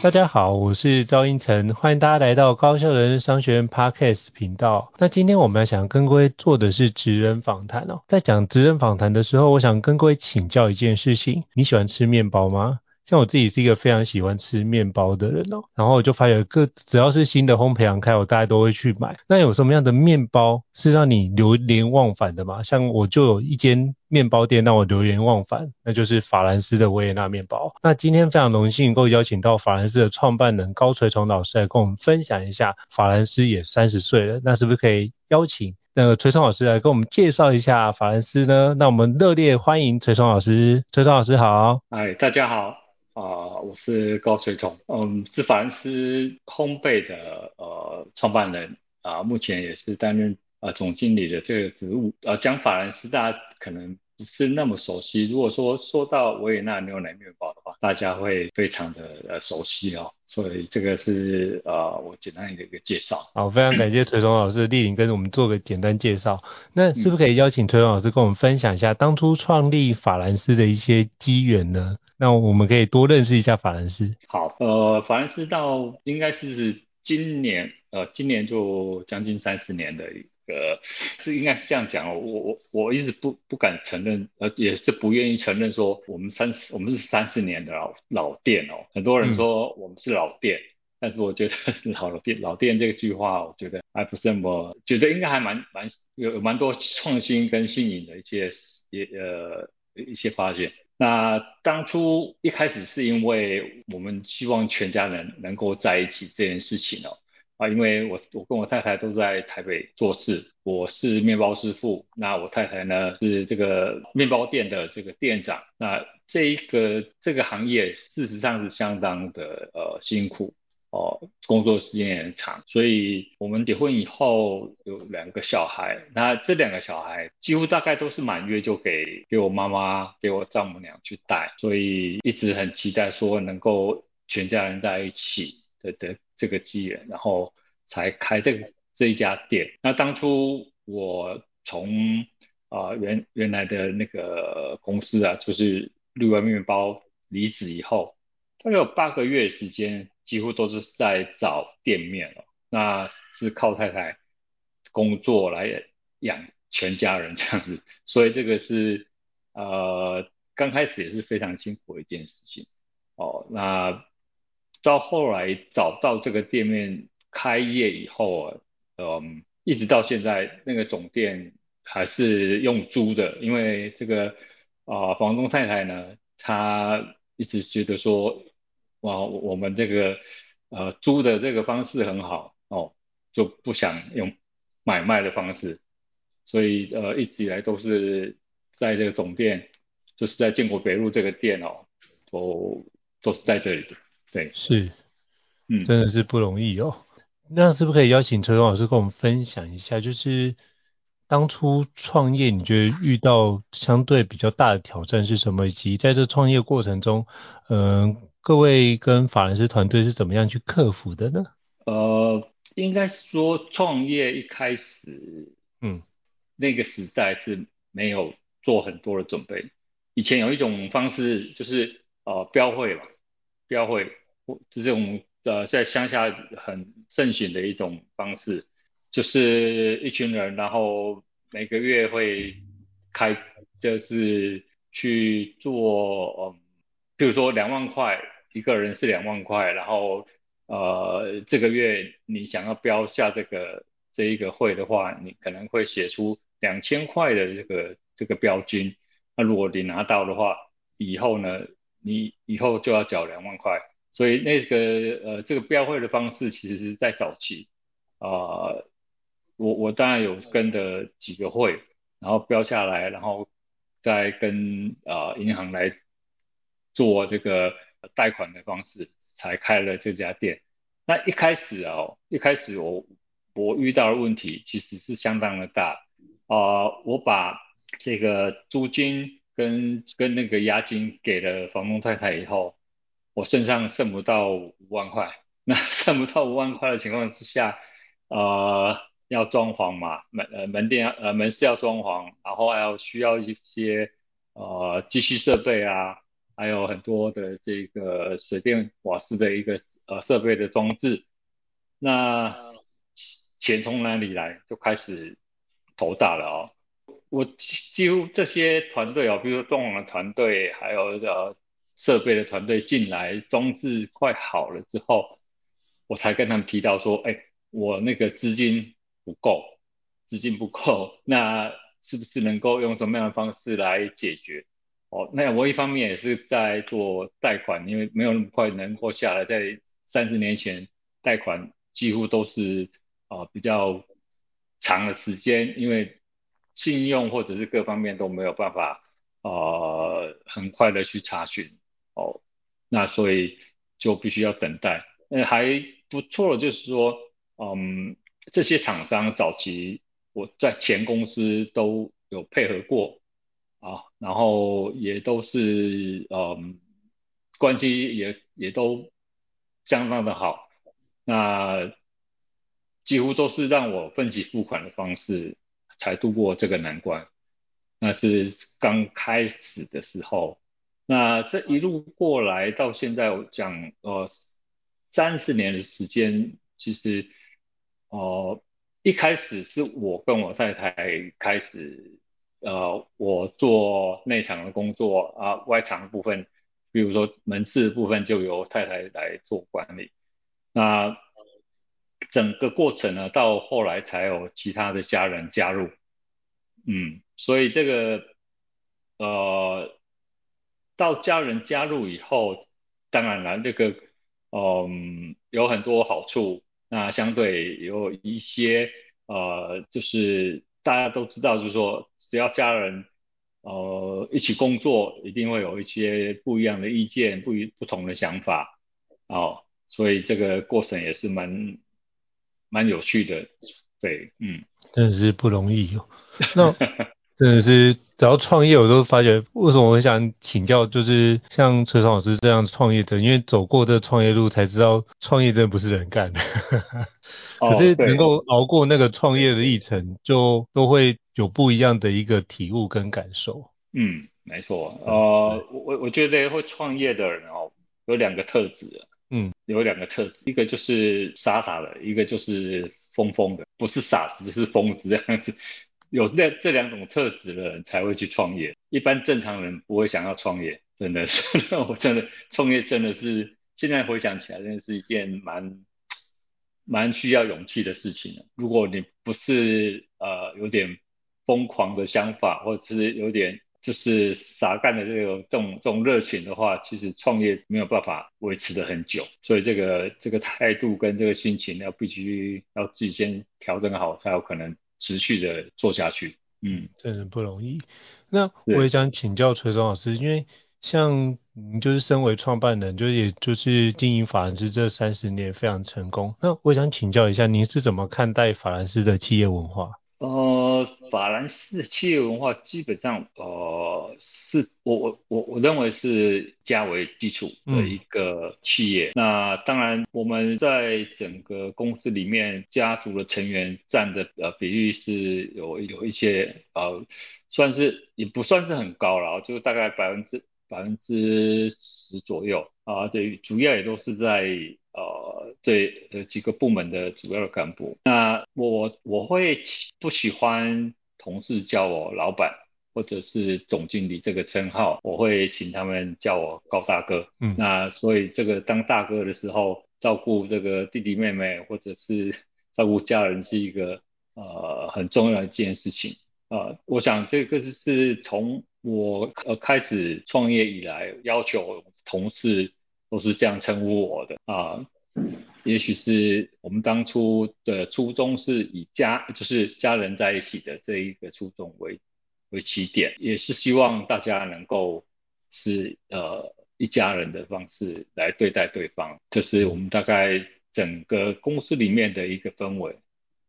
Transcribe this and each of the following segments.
大家好，我是赵英成，欢迎大家来到高效人商学院 Podcast 频道。那今天我们要想跟各位做的是职人访谈哦。在讲职人访谈的时候，我想跟各位请教一件事情：你喜欢吃面包吗？像我自己是一个非常喜欢吃面包的人哦，然后我就发现各只要是新的烘焙行开，我大概都会去买。那有什么样的面包是让你流连忘返的吗？像我就有一间面包店让我流连忘返，那就是法兰斯的维也纳面包。那今天非常荣幸能够邀请到法兰斯的创办人高垂崇老师来跟我们分享一下，法兰斯也三十岁了，那是不是可以邀请那个垂崇老师来跟我们介绍一下法兰斯呢？那我们热烈欢迎垂崇老师，垂崇老师好。哎，大家好。啊、我是高水崇，嗯，是法兰斯烘焙的呃创办人啊、目前也是担任、呃、总经理的这个职务。呃，讲法兰斯大家可能不是那么熟悉，如果说说到维也纳牛奶面包的话，大家会非常的呃熟悉哦。所以这个是呃我简单的一个介绍。好，非常感谢垂崇老师莅临跟我们做个简单介绍。那是不是可以邀请垂崇老师跟我们分享一下当初创立法兰斯的一些机缘呢？那我们可以多认识一下法兰斯。好，呃，法兰斯到应该是今年，呃，今年就将近三十年的一个，是应该是这样讲哦。我我我一直不不敢承认，呃，也是不愿意承认说我们三十，我们是三十年的老老店哦。很多人说我们是老店，嗯、但是我觉得老店老店这句话，我觉得还不是那么，觉得应该还蛮蛮有有蛮多创新跟新颖的一些也呃一些发现。那当初一开始是因为我们希望全家人能够在一起这件事情哦，啊，因为我我跟我太太都在台北做事，我是面包师傅，那我太太呢是这个面包店的这个店长，那这一个这个行业事实上是相当的呃辛苦。哦，工作时间也很长，所以我们结婚以后有两个小孩，那这两个小孩几乎大概都是满月就给给我妈妈、给我丈母娘去带，所以一直很期待说能够全家人在一起的的这个机缘，然后才开这个这一家店。那当初我从啊、呃、原原来的那个公司啊，就是绿湾面包离职以后，大概有八个月时间。几乎都是在找店面了，那是靠太太工作来养全家人这样子，所以这个是呃刚开始也是非常辛苦的一件事情哦。那到后来找到这个店面开业以后啊，嗯，一直到现在那个总店还是用租的，因为这个啊、房东太太呢，她一直觉得说。哇，我们这个呃租的这个方式很好哦，就不想用买卖的方式，所以呃一直以来都是在这个总店，就是在建国北路这个店哦，都都是在这里的，对，是，嗯，真的是不容易哦。那是不是可以邀请垂崇老师跟我们分享一下，就是当初创业你觉得遇到相对比较大的挑战是什么，以及在这创业过程中，嗯、呃。各位跟法兰斯团队是怎么样去克服的呢？呃，应该说创业一开始，嗯，那个时代是没有做很多的准备。以前有一种方式就是呃标会嘛，标会这种呃在乡下很盛行的一种方式，就是一群人，然后每个月会开，就是去做，嗯，比如说两万块。一个人是两万块，然后呃这个月你想要标下这个这一个会的话，你可能会写出两千块的这个这个标金。那如果你拿到的话，以后呢，你以后就要缴两万块。所以那个呃这个标会的方式，其实是在早期啊、呃，我我当然有跟的几个会，然后标下来，然后再跟、呃、银行来做这个。贷款的方式才开了这家店。那一开始啊，一开始我我遇到的问题其实是相当的大。呃，我把这个租金跟跟那个押金给了房东太太以后，我身上剩不到五万块。那 剩不到五万块的情况之下，呃，要装潢嘛，门呃门店呃门市要装潢，然后还要需要一些呃机器设备啊，还有很多的这个水电瓦斯的一个呃设备的装置，那钱从哪里来？就开始头大了哦。我几乎这些团队哦，比如说装潢的团队，还有呃设备的团队进来，装置快好了之后，我才跟他们提到说，哎，我那个资金不够，资金不够，那是不是能够用什么样的方式来解决？哦，那我一方面也是在做贷款，因为没有那么快能够下来，在三十年前贷款几乎都是啊、呃、比较长的时间，因为信用或者是各方面都没有办法呃很快的去查询哦，那所以就必须要等待。呃，还不错的就是说，嗯，这些厂商早期我在前公司都有配合过啊，然后也都是嗯关系也也都相当的好，那几乎都是让我分期付款的方式。才度过这个难关，那是刚开始的时候。那这一路过来到现在，我讲呃三十年的时间，其实呃一开始是我跟我太太开始，呃我做内场的工作啊，外场的部分，比如说门市部分就由太太来做管理。那整个过程呢，到后来才有其他的家人加入，嗯，所以这个呃，到家人加入以后，当然了，这个嗯有很多好处，那相对有一些呃，就是大家都知道，就是说只要家人呃一起工作，一定会有一些不一样的意见，不一不同的想法，哦，所以这个过程也是蛮。蛮有趣的，对，嗯，真的是不容易哦。真的是只要创业，我都发觉为什么我很想请教，就是像崔爽老师这样创业者，因为走过这创业路才知道，创业真的不是人干的。可是能够熬过那个创业的历程，就都会有不一样的一个体悟跟感受。嗯，没错。呃，我我觉得会创业的人哦，有两个特质。嗯，有两个特质，一个就是傻傻的，一个就是疯疯的，不是傻子就是疯子这样子。有这这两种特质的人才会去创业，一般正常人不会想要创业。真的是，我真的创业真的是，现在回想起来，真的是一件蛮蛮需要勇气的事情。如果你不是呃有点疯狂的想法，或者是有点。就是傻干的这种这种这种热情的话，其实创业没有办法维持的很久，所以这个这个态度跟这个心情要必须要自己先调整好，才有可能持续的做下去。嗯，真的不容易。那我也想请教崔松老师，因为像你就是身为创办人，就也就是经营法兰斯这三十年非常成功。那我想请教一下，您是怎么看待法兰斯的企业文化？呃，法兰斯的企业文化基本上，呃，是我我我我认为是家为基础的一个企业。嗯、那当然，我们在整个公司里面，家族的成员占的呃比例是有有一些呃，算是也不算是很高了，就大概百分之百分之十左右啊。对，主要也都是在。呃，这，呃，几个部门的主要的干部，那我我会不喜欢同事叫我老板或者是总经理这个称号，我会请他们叫我高大哥。嗯，那所以这个当大哥的时候，照顾这个弟弟妹妹或者是照顾家人是一个呃很重要的一件事情。呃，我想这个是是从我呃开始创业以来要求同事。都是这样称呼我的啊，也许是我们当初的初衷是以家就是家人在一起的这一个初衷为为起点，也是希望大家能够是呃一家人的方式来对待对方，这是我们大概整个公司里面的一个氛围。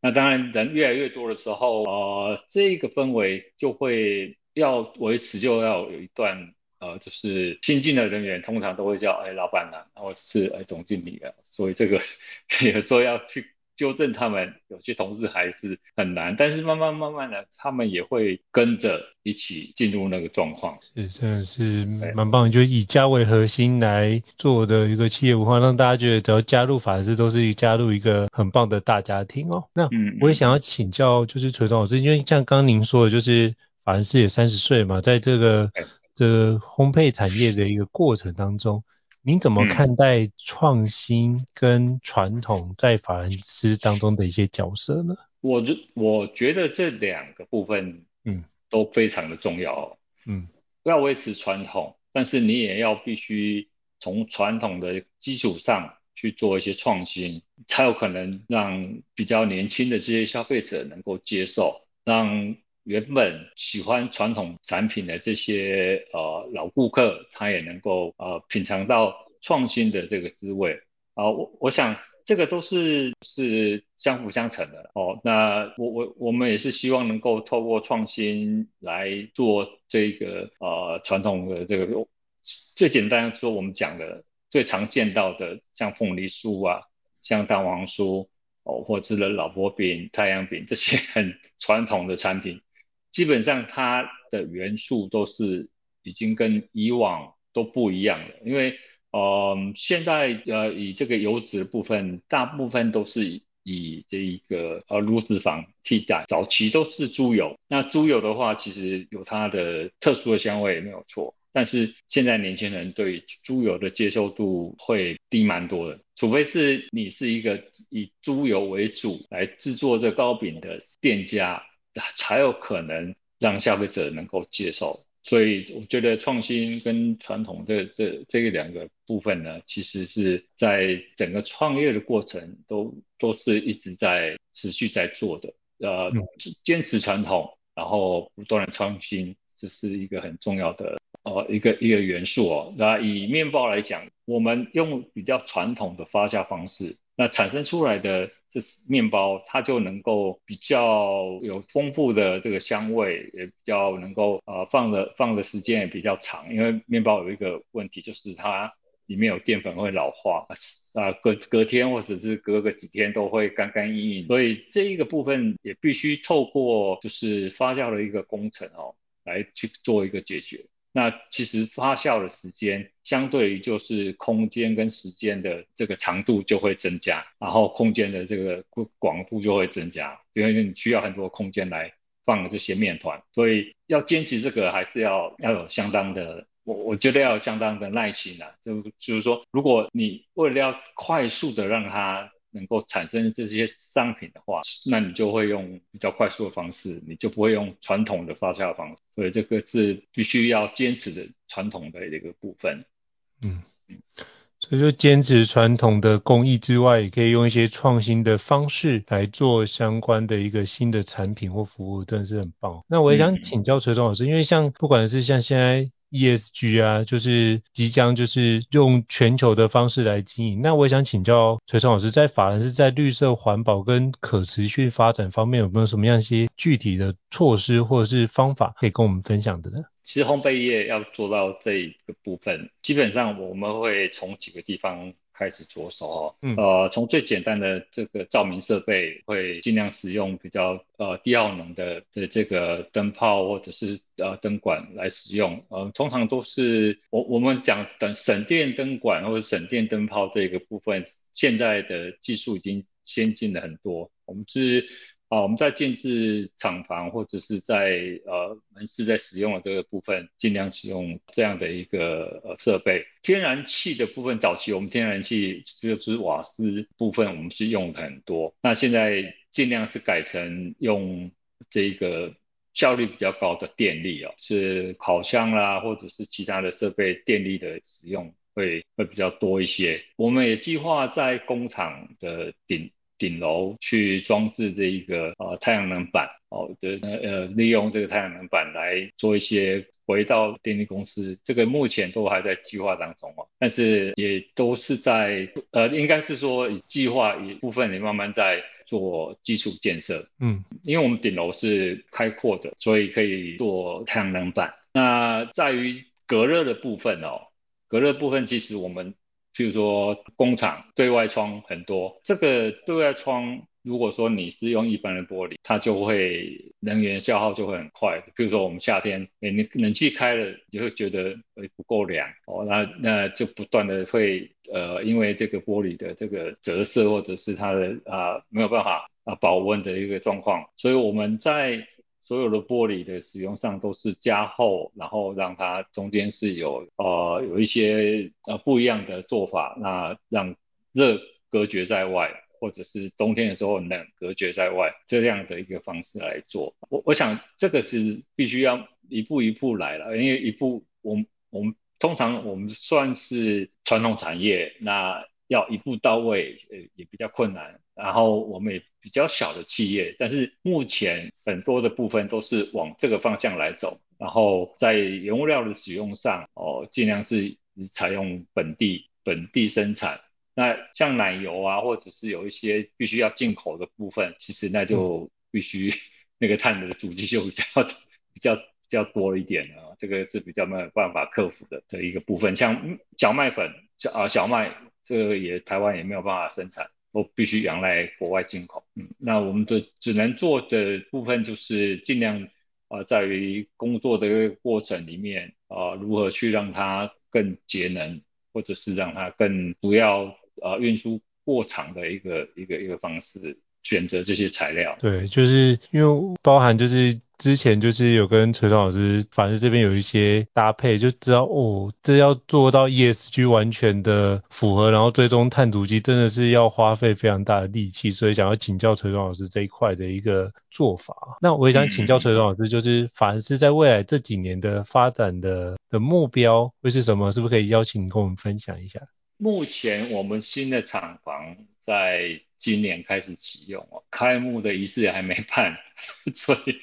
那当然人越来越多的时候，呃，这个氛围就会要维持，就要有一段。呃，就是新进的人员通常都会叫哎老板啊，然后是哎总经理啊，所以这个 有时候要去纠正他们，有些同事还是很难，但是慢慢慢慢的，他们也会跟着一起进入那个状况。是，真的是蛮棒，就以家为核心来做的一个企业文化，让大家觉得只要加入法人司都是加入一个很棒的大家庭哦。那我也想要请教，就是崔总老师，因为像刚刚您说的，就是法人司也三十岁嘛，在这个。这烘焙产业的一个过程当中，您怎么看待创新跟传统在法兰斯当中的一些角色呢？我觉我觉得这两个部分，嗯，都非常的重要。嗯，不要维持传统，但是你也要必须从传统的基础上去做一些创新，才有可能让比较年轻的这些消费者能够接受，让。原本喜欢传统产品的这些呃老顾客，他也能够呃品尝到创新的这个滋味啊，我我想这个都是是相辅相成的哦。那我我我们也是希望能够透过创新来做这个呃传统的这个最简单说我们讲的最常见到的像凤梨酥啊，像蛋黄酥哦，或者是老婆饼、太阳饼这些很传统的产品。基本上它的元素都是已经跟以往都不一样了，因为呃现在呃以这个油脂的部分，大部分都是以，这一个呃乳脂肪替代，早期都是猪油，那猪油的话其实有它的特殊的香味没有错，但是现在年轻人对猪油的接受度会低蛮多的，除非是你是一个以猪油为主来制作这糕饼的店家。才有可能让消费者能够接受，所以我觉得创新跟传统这这这个两个部分呢，其实是在整个创业的过程都都是一直在持续在做的。呃，坚持传统，然后不断的创新，这是一个很重要的呃一个一个元素哦。那以面包来讲，我们用比较传统的发酵方式，那产生出来的。这面包它就能够比较有丰富的这个香味，也比较能够呃放的放的时间也比较长，因为面包有一个问题就是它里面有淀粉会老化，啊隔隔天或者是隔个几天都会干干硬硬，所以这一个部分也必须透过就是发酵的一个工程哦来去做一个解决。那其实发酵的时间，相对于就是空间跟时间的这个长度就会增加，然后空间的这个广度就会增加，因为你需要很多空间来放这些面团，所以要坚持这个还是要要有相当的，我我觉得要有相当的耐心啊，就就是说，如果你为了要快速的让它。能够产生这些商品的话，那你就会用比较快速的方式，你就不会用传统的发酵方式，所以这个是必须要坚持的传统的一个部分。嗯嗯，所以就坚持传统的工艺之外，也可以用一些创新的方式来做相关的一个新的产品或服务，真的是很棒。那我也想请教垂总老师，因为像不管是像现在。ESG 啊，就是即将就是用全球的方式来经营。那我想请教垂东老师，在法人是在绿色环保跟可持续发展方面，有没有什么样一些具体的措施或者是方法可以跟我们分享的呢？其实烘焙业要做到这一个部分，基本上我们会从几个地方。开始着手哦，嗯，呃，从最简单的这个照明设备，会尽量使用比较呃低耗能的的这个灯泡或者是呃灯管来使用，呃，通常都是我我们讲等省电灯管或者省电灯泡这个部分，现在的技术已经先进了很多，我们是。啊，我们在建制厂房或者是在呃门市在使用的这个部分，尽量使用这样的一个呃设备。天然气的部分，早期我们天然气就是瓦斯部分，我们是用的很多。那现在尽量是改成用这个效率比较高的电力哦，是烤箱啦，或者是其他的设备电力的使用会会比较多一些。我们也计划在工厂的顶。顶楼去装置这一个呃太阳能板哦，的呃利用这个太阳能板来做一些回到电力公司，这个目前都还在计划当中哦，但是也都是在呃应该是说以计划一部分也慢慢在做基础建设。嗯，因为我们顶楼是开阔的，所以可以做太阳能板。那在于隔热的部分哦，隔热部分其实我们，譬如说工厂对外窗很多，这个对外窗。如果说你是用一般的玻璃，它就会能源消耗就会很快。比如说我们夏天，哎，你冷气开了，你会觉得不够凉哦，那那就不断的会呃，因为这个玻璃的这个折射或者是它的啊、没有办法啊保温的一个状况，所以我们在所有的玻璃的使用上都是加厚，然后让它中间是有呃有一些呃不一样的做法，那让热隔绝在外。或者是冬天的时候冷隔绝在外，这样的一个方式来做，我我想这个是必须要一步一步来了，因为一步我们我们通常我们算是传统产业，那要一步到位，呃也比较困难。然后我们也比较小的企业，但是目前很多的部分都是往这个方向来走，然后在原物料的使用上，哦尽量是采用本地本地生产。那像奶油啊，或者是有一些必须要进口的部分，其实那就必须 那个碳的足迹就比较 比较比较多一点啊，这个是比较没有办法克服的的一个部分。像小麦粉，小啊小麦，这个也台湾也没有办法生产，都必须仰赖国外进口。嗯，那我们的只能做的部分就是尽量啊，在于工作的一个过程里面啊，如何去让它更节能，或者是让它更不要。呃，运输过长的一个一个一个方式，选择这些材料。对，就是因为包含就是之前就是有跟崔老师，反正这边有一些搭配，就知道哦，这要做到 ESG 完全的符合，然后最终碳足迹真的是要花费非常大的力气，所以想要请教崔老师这一块的一个做法。那我也想请教崔老师，就是凡是在未来这几年的发展的的目标会是什么？是不是可以邀请跟我们分享一下？目前我们新的厂房在今年开始启用哦，开幕的仪式还没办，所以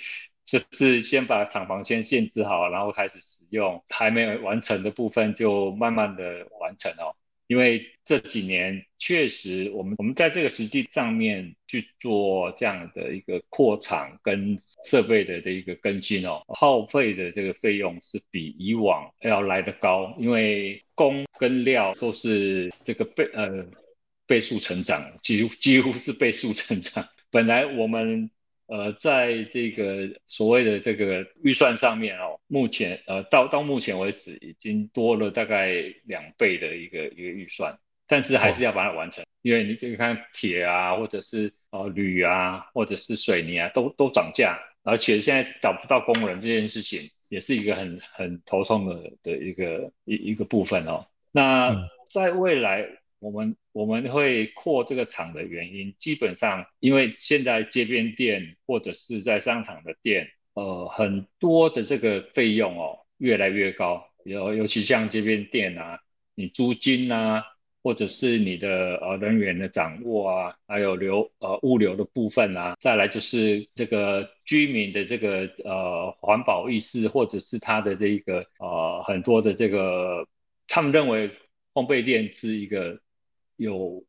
就是先把厂房先限制好，然后开始使用，还没有完成的部分就慢慢的完成哦。因为这几年确实，我们我们在这个实际上面去做这样的一个扩厂跟设备的这一个更新哦，耗费的这个费用是比以往要来得高，因为工跟料都是这个倍呃倍数成长，几乎几乎是倍数成长。本来我们。呃，在这个所谓的这个预算上面哦，目前呃到到目前为止已经多了大概两倍的一个一个预算，但是还是要把它完成，哦、因为你可以看铁啊，或者是呃铝啊，或者是水泥啊，都都涨价，而且现在找不到工人这件事情也是一个很很头痛的的一个一一个部分哦。那在未来。我们我们会扩这个厂的原因，基本上因为现在街边店或者是在商场的店，呃，很多的这个费用哦越来越高，尤尤其像街边店啊，你租金啊，或者是你的呃人员的掌握啊，还有流呃物流的部分啊，再来就是这个居民的这个呃环保意识，或者是他的这一个呃很多的这个，他们认为烘焙店是一个。有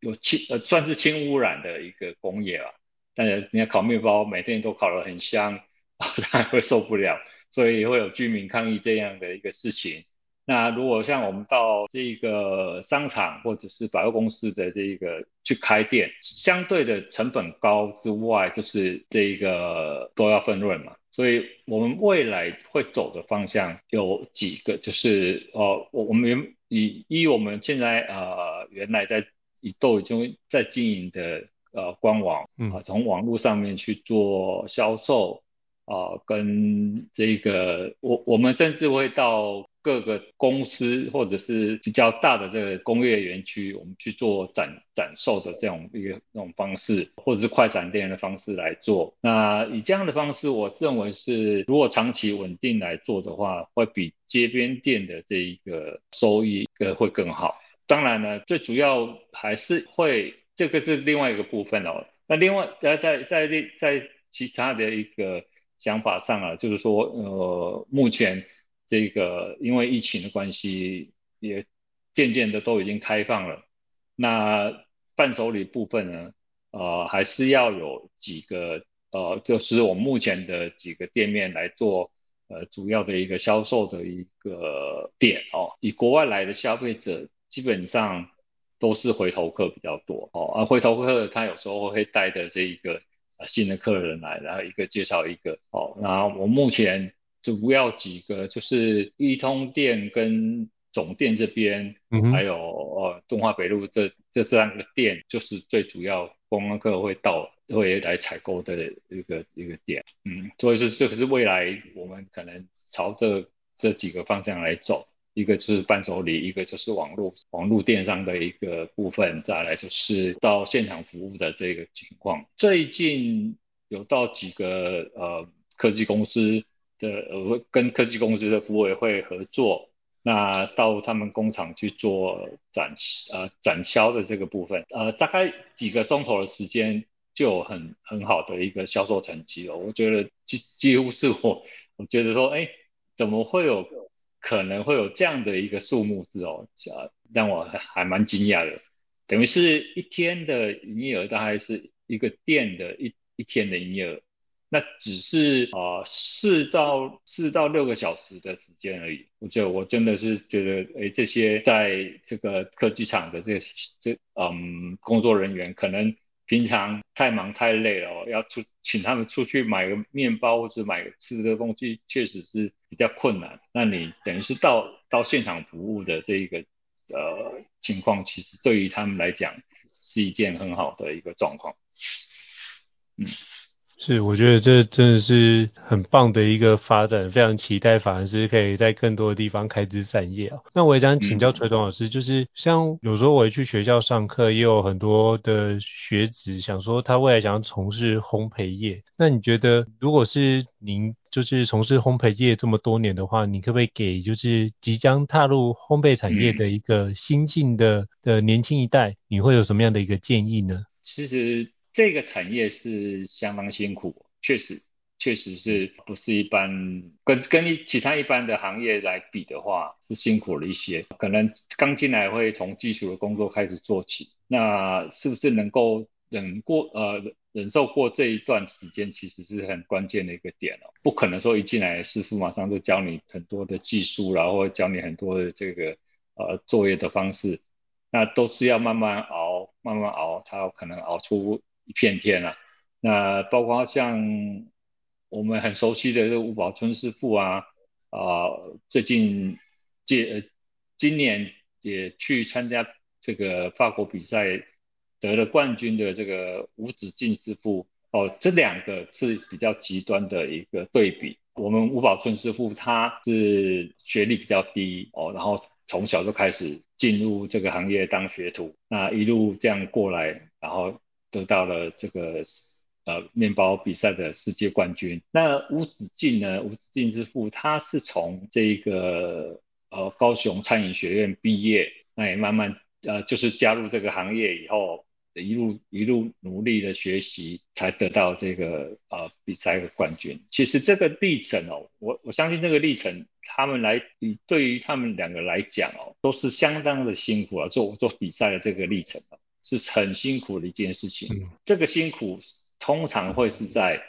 有轻呃算是轻污染的一个工业啊，但是你要烤面包，每天都烤得很香，他会受不了，所以会有居民抗议这样的一个事情。那如果像我们到这个商场或者是百货公司的这个去开店，相对的成本高之外，就是这个都要分润嘛，所以我们未来会走的方向有几个，就是呃我我们。以以我们现在呃原来在都已经在经营的呃官网啊、呃，从网络上面去做销售啊、呃，跟这个我我们甚至会到各个公司或者是比较大的这个工业园区，我们去做展展售的这种一个那种方式，或者是快闪店的方式来做。那以这样的方式，我认为是如果长期稳定来做的话，会比街边店的这一个收益呃会更好。当然呢，最主要还是会这个是另外一个部分哦。那另外在在在在其他的一个想法上啊，就是说呃目前。这个因为疫情的关系，也渐渐的都已经开放了。那伴手礼部分呢，呃，还是要有几个呃，就是我们目前的几个店面来做呃主要的一个销售的一个点哦。以国外来的消费者基本上都是回头客比较多哦，而回头客他有时候会带着这一个啊新的客人来，然后一个介绍一个哦。然后我目前主要几个就是一通店跟总店这边，嗯、还有呃东华北路这这三个店，就是最主要观光客会到会来采购的一个一个点，嗯，所以是这个是未来我们可能朝着这几个方向来走，一个就是伴手礼，一个就是网络网络电商的一个部分，再来就是到现场服务的这个情况。最近有到几个呃科技公司的呃跟科技公司的服务委会合作。那到他们工厂去做展呃展销的这个部分，呃大概几个钟头的时间就有很很好的一个销售成绩哦，我觉得几几乎是我我觉得说，哎，怎么会有可能会有这样的一个数目字哦，呃让我还蛮惊讶的，等于是一天的营业额大概是一个店的一一天的营业额。那只是啊四到四到六个小时的时间而已，我觉得我真的是觉得，哎，这些在这个科技厂的这这嗯工作人员，可能平常太忙太累了哦，要出请他们出去买个面包或者买个吃的东西，确实是比较困难。那你等于是到到现场服务的这一个呃情况，其实对于他们来讲是一件很好的一个状况，嗯。是，我觉得这真的是很棒的一个发展，非常期待法兰斯可以在更多的地方开枝散叶啊。那我也想请教崔董老师，就是像有时候我也去学校上课，也有很多的学子想说他未来想要从事烘焙业。那你觉得，如果是您就是从事烘焙业这么多年的话，你可不可以给就是即将踏入烘焙产业的一个新进的的年轻一代，你会有什么样的一个建议呢？其实。这个产业是相当辛苦，确实，确实是不是一般跟跟其他一般的行业来比的话，是辛苦了一些。可能刚进来会从基础的工作开始做起，那是不是能够忍过呃忍受过这一段时间，其实是很关键的一个点哦。不可能说一进来师傅马上就教你很多的技术，然后教你很多的这个呃作业的方式，那都是要慢慢熬，慢慢熬，才有可能熬出。一片天啊，那包括像我们很熟悉的这个吴宝春师傅啊，啊、最近这今年也去参加这个法国比赛得了冠军的这个吴子敬师傅，哦，这两个是比较极端的一个对比。我们吴宝春师傅他是学历比较低哦，然后从小就开始进入这个行业当学徒，那一路这样过来，然后。得到了这个呃面包比赛的世界冠军。那吴子敬呢？吴子敬之父，他是从这个呃高雄餐饮学院毕业，那也慢慢呃就是加入这个行业以后，一路一路努力的学习，才得到这个呃比赛的冠军。其实这个历程哦，我我相信这个历程，他们来对于他们两个来讲哦，都是相当的辛苦啊，做做比赛的这个历程啊。是很辛苦的一件事情，嗯，这个辛苦通常会是在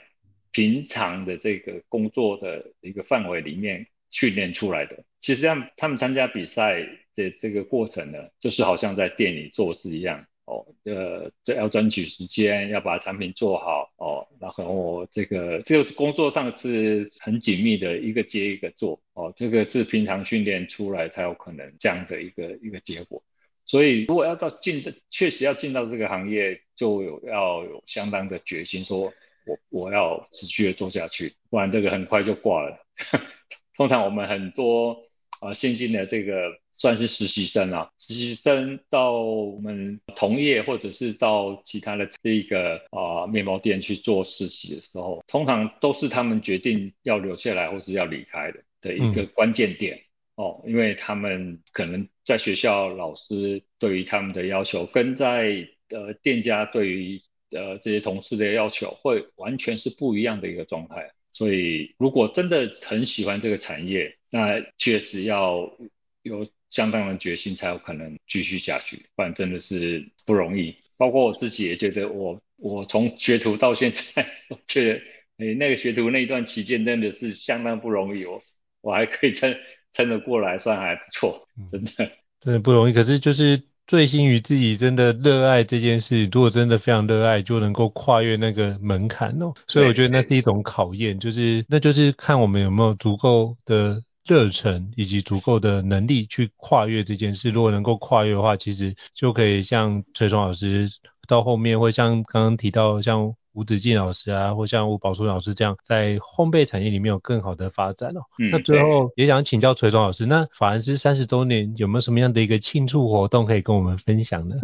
平常的这个工作的一个范围里面训练出来的。其实像他们参加比赛的这个过程呢，就是好像在店里做事一样。哦，呃，这要争取时间，要把产品做好。哦，然后这个这个工作上是很紧密的一个接一个做。哦，这个是平常训练出来才有可能这样的一个一个结果。所以，如果要到进的，确实要进到这个行业，就有要有相当的决心，说我我要持续的做下去，不然这个很快就挂了。通常我们很多啊新进的这个算是实习生啊，实习生到我们同业或者是到其他的这个啊面包店去做实习的时候，通常都是他们决定要留下来或是要离开的的一个关键点。嗯哦，因为他们可能在学校老师对于他们的要求，跟在呃店家对于呃这些同事的要求，会完全是不一样的一个状态。所以如果真的很喜欢这个产业，那确实要有相当的决心，才有可能继续下去，不然真的是不容易。包括我自己也觉得，我我从学徒到现在，我觉得诶那个学徒那一段期间真的是相当不容易哦，我还可以在撑得过来，算还不错，真的、嗯、真的不容易。可是就是醉心于自己真的热爱这件事，如果真的非常热爱，就能够跨越那个门槛哦。所以我觉得那是一种考验，就是那就是看我们有没有足够的。热忱以及足够的能力去跨越这件事，如果能够跨越的话，其实就可以像崔松老师到后面，会像刚刚提到像吴子敬老师啊，或像吴宝春老师这样，在烘焙产业里面有更好的发展哦。嗯、那最后也想请教崔总老师，那法兰斯三十周年有没有什么样的一个庆祝活动可以跟我们分享呢？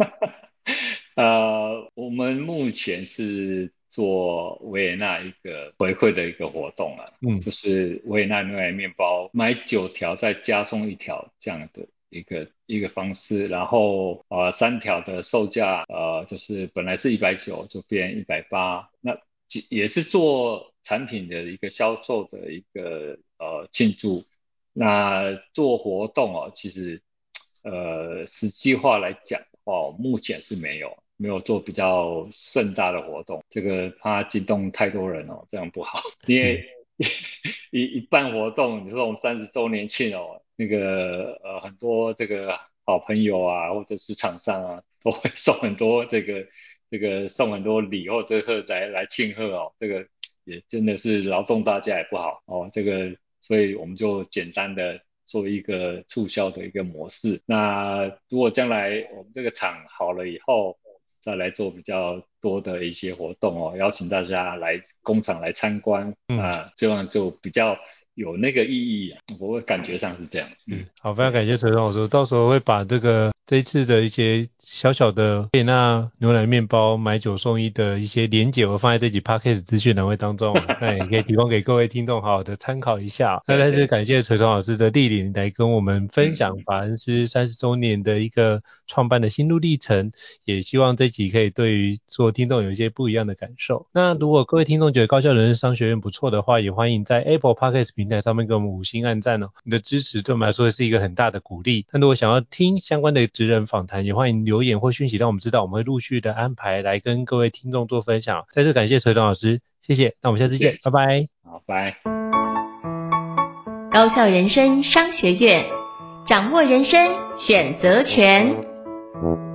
呃，我们目前是。做维也纳一个回馈的一个活动了，嗯，就是维也纳牛奶面包买九条再加送一条这样的一个一个方式，然后呃三条的售价呃就是本来是一百九就变一百八，那也是做产品的一个销售的一个呃庆祝，那做活动哦，其实呃实际化来讲的话，目前是没有。没有做比较盛大的活动，这个怕惊动太多人哦，这样不好。因为 一一办活动，你说我们三十周年庆哦，那个呃很多这个好朋友啊，或者是厂商啊，都会送很多这个这个送很多礼或者贺来来庆贺哦，这个也真的是劳动大家也不好哦，这个所以我们就简单的做一个促销的一个模式。那如果将来我们这个厂好了以后，再来做比较多的一些活动哦，邀请大家来工厂来参观，嗯、啊，这样就比较有那个意义，我会感觉上是这样。嗯，好，非常感谢陈总，我说到时候会把这个这一次的一些。小小的维也纳牛奶面包买九送一的一些连结，我放在这集 podcast 资讯栏位当中，那也可以提供给各位听众好好的参考一下。那再次感谢崔松老师的莅临来跟我们分享法恩斯三十周年的一个创办的心路历程，也希望这集可以对于做听众有一些不一样的感受。那如果各位听众觉得高校人生商学院不错的话，也欢迎在 Apple Podcast 平台上面给我们五星按赞哦，你的支持对我们来说是一个很大的鼓励。那如果想要听相关的职人访谈，也欢迎留言或讯息让我们知道，我们会陆续的安排来跟各位听众做分享。再次感谢崔松老师，谢谢。那我们下次见，谢谢拜拜。好，拜。高校人生商学院，掌握人生选择权。